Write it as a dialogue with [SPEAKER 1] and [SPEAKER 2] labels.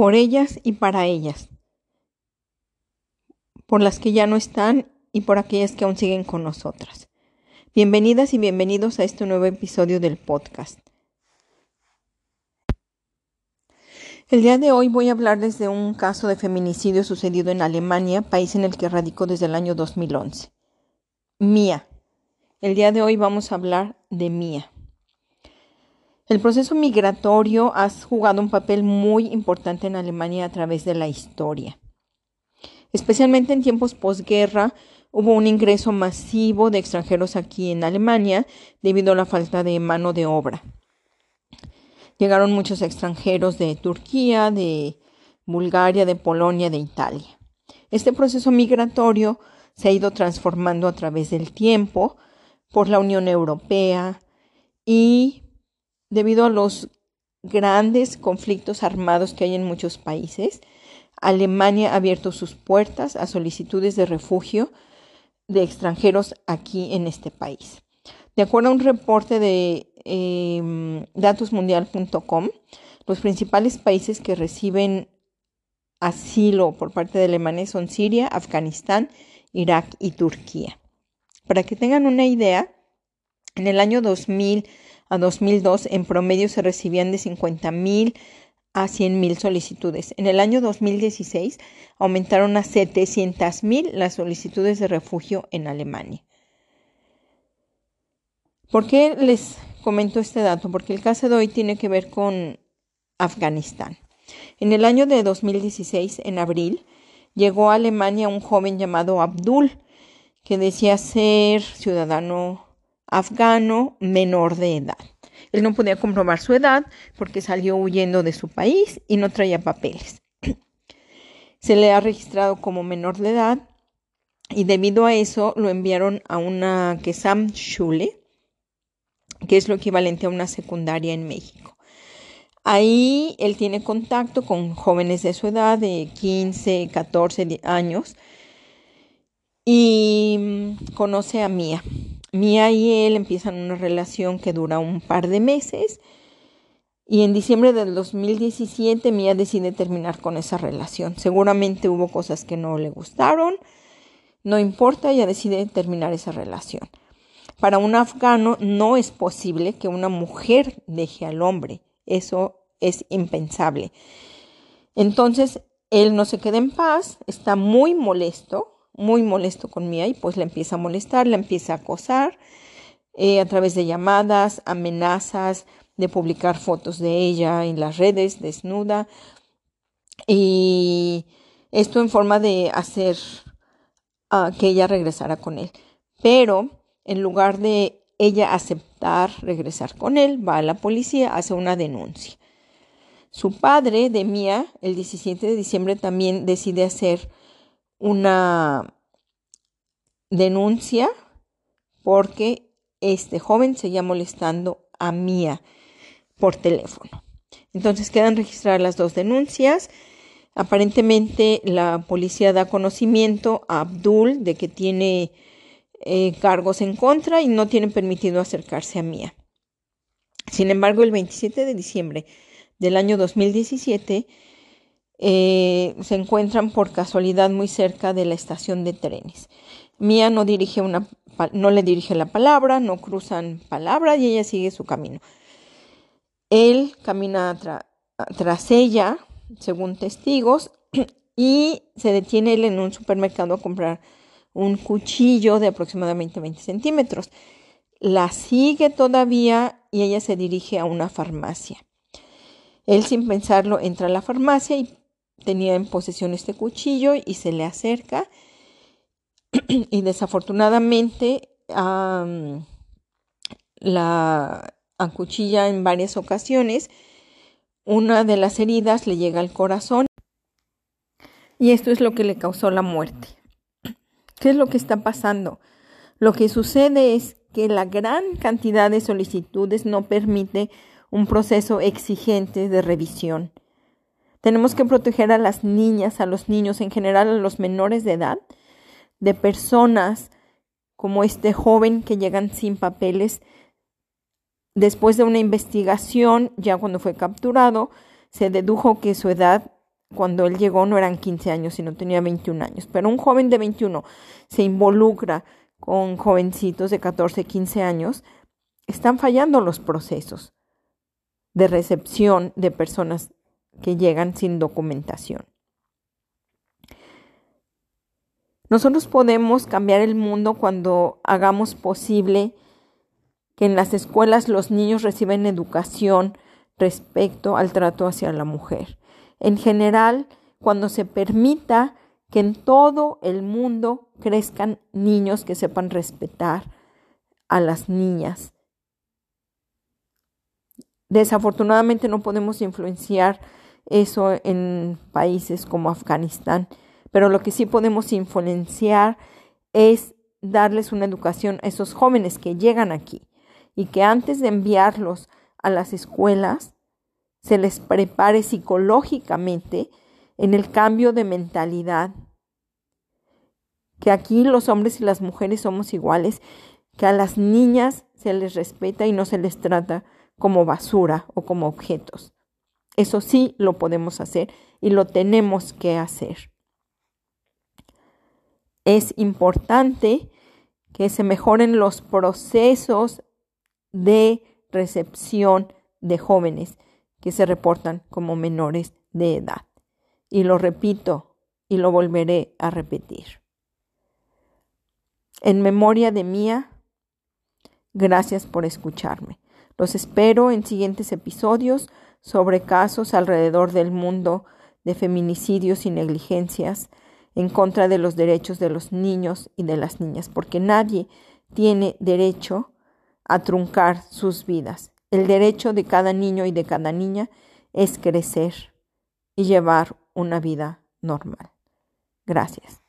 [SPEAKER 1] por ellas y para ellas, por las que ya no están y por aquellas que aún siguen con nosotras. Bienvenidas y bienvenidos a este nuevo episodio del podcast. El día de hoy voy a hablarles de un caso de feminicidio sucedido en Alemania, país en el que radico desde el año 2011. Mía. El día de hoy vamos a hablar de Mía. El proceso migratorio ha jugado un papel muy importante en Alemania a través de la historia. Especialmente en tiempos posguerra, hubo un ingreso masivo de extranjeros aquí en Alemania debido a la falta de mano de obra. Llegaron muchos extranjeros de Turquía, de Bulgaria, de Polonia, de Italia. Este proceso migratorio se ha ido transformando a través del tiempo por la Unión Europea y debido a los grandes conflictos armados que hay en muchos países, Alemania ha abierto sus puertas a solicitudes de refugio de extranjeros aquí en este país. De acuerdo a un reporte de eh, datosmundial.com, los principales países que reciben asilo por parte de Alemania son Siria, Afganistán, Irak y Turquía. Para que tengan una idea, en el año 2000 a 2002, en promedio se recibían de 50.000 a 100.000 solicitudes. En el año 2016 aumentaron a 700.000 las solicitudes de refugio en Alemania. ¿Por qué les comento este dato? Porque el caso de hoy tiene que ver con Afganistán. En el año de 2016, en abril, llegó a Alemania un joven llamado Abdul, que decía ser ciudadano afgano menor de edad. Él no podía comprobar su edad porque salió huyendo de su país y no traía papeles. Se le ha registrado como menor de edad y debido a eso lo enviaron a una Kesam Schule, que es lo equivalente a una secundaria en México. Ahí él tiene contacto con jóvenes de su edad, de 15, 14 años, y conoce a Mía. Mía y él empiezan una relación que dura un par de meses y en diciembre del 2017 Mía decide terminar con esa relación. Seguramente hubo cosas que no le gustaron, no importa, ella decide terminar esa relación. Para un afgano no es posible que una mujer deje al hombre, eso es impensable. Entonces, él no se queda en paz, está muy molesto muy molesto con Mía y pues la empieza a molestar, la empieza a acosar eh, a través de llamadas, amenazas, de publicar fotos de ella en las redes desnuda y esto en forma de hacer uh, que ella regresara con él. Pero en lugar de ella aceptar regresar con él, va a la policía, hace una denuncia. Su padre de Mía, el 17 de diciembre, también decide hacer una denuncia porque este joven seguía molestando a Mía por teléfono. Entonces quedan registradas las dos denuncias. Aparentemente la policía da conocimiento a Abdul de que tiene eh, cargos en contra y no tiene permitido acercarse a Mía. Sin embargo, el 27 de diciembre del año 2017 eh, se encuentran por casualidad muy cerca de la estación de trenes. Mía no dirige una, no le dirige la palabra, no cruzan palabra y ella sigue su camino. Él camina tras ella, según testigos, y se detiene él en un supermercado a comprar un cuchillo de aproximadamente 20 centímetros. La sigue todavía y ella se dirige a una farmacia. Él sin pensarlo entra a la farmacia y tenía en posesión este cuchillo y se le acerca y desafortunadamente la acuchilla en varias ocasiones. Una de las heridas le llega al corazón y esto es lo que le causó la muerte. ¿Qué es lo que está pasando? Lo que sucede es que la gran cantidad de solicitudes no permite un proceso exigente de revisión. Tenemos que proteger a las niñas, a los niños, en general a los menores de edad, de personas como este joven que llegan sin papeles. Después de una investigación, ya cuando fue capturado, se dedujo que su edad cuando él llegó no eran 15 años, sino tenía 21 años. Pero un joven de 21 se involucra con jovencitos de 14, 15 años, están fallando los procesos de recepción de personas que llegan sin documentación. Nosotros podemos cambiar el mundo cuando hagamos posible que en las escuelas los niños reciban educación respecto al trato hacia la mujer. En general, cuando se permita que en todo el mundo crezcan niños que sepan respetar a las niñas. Desafortunadamente no podemos influenciar eso en países como Afganistán, pero lo que sí podemos influenciar es darles una educación a esos jóvenes que llegan aquí y que antes de enviarlos a las escuelas se les prepare psicológicamente en el cambio de mentalidad, que aquí los hombres y las mujeres somos iguales, que a las niñas se les respeta y no se les trata como basura o como objetos. Eso sí lo podemos hacer y lo tenemos que hacer es importante que se mejoren los procesos de recepción de jóvenes que se reportan como menores de edad. Y lo repito y lo volveré a repetir. En memoria de Mía, gracias por escucharme. Los espero en siguientes episodios sobre casos alrededor del mundo de feminicidios y negligencias en contra de los derechos de los niños y de las niñas, porque nadie tiene derecho a truncar sus vidas. El derecho de cada niño y de cada niña es crecer y llevar una vida normal. Gracias.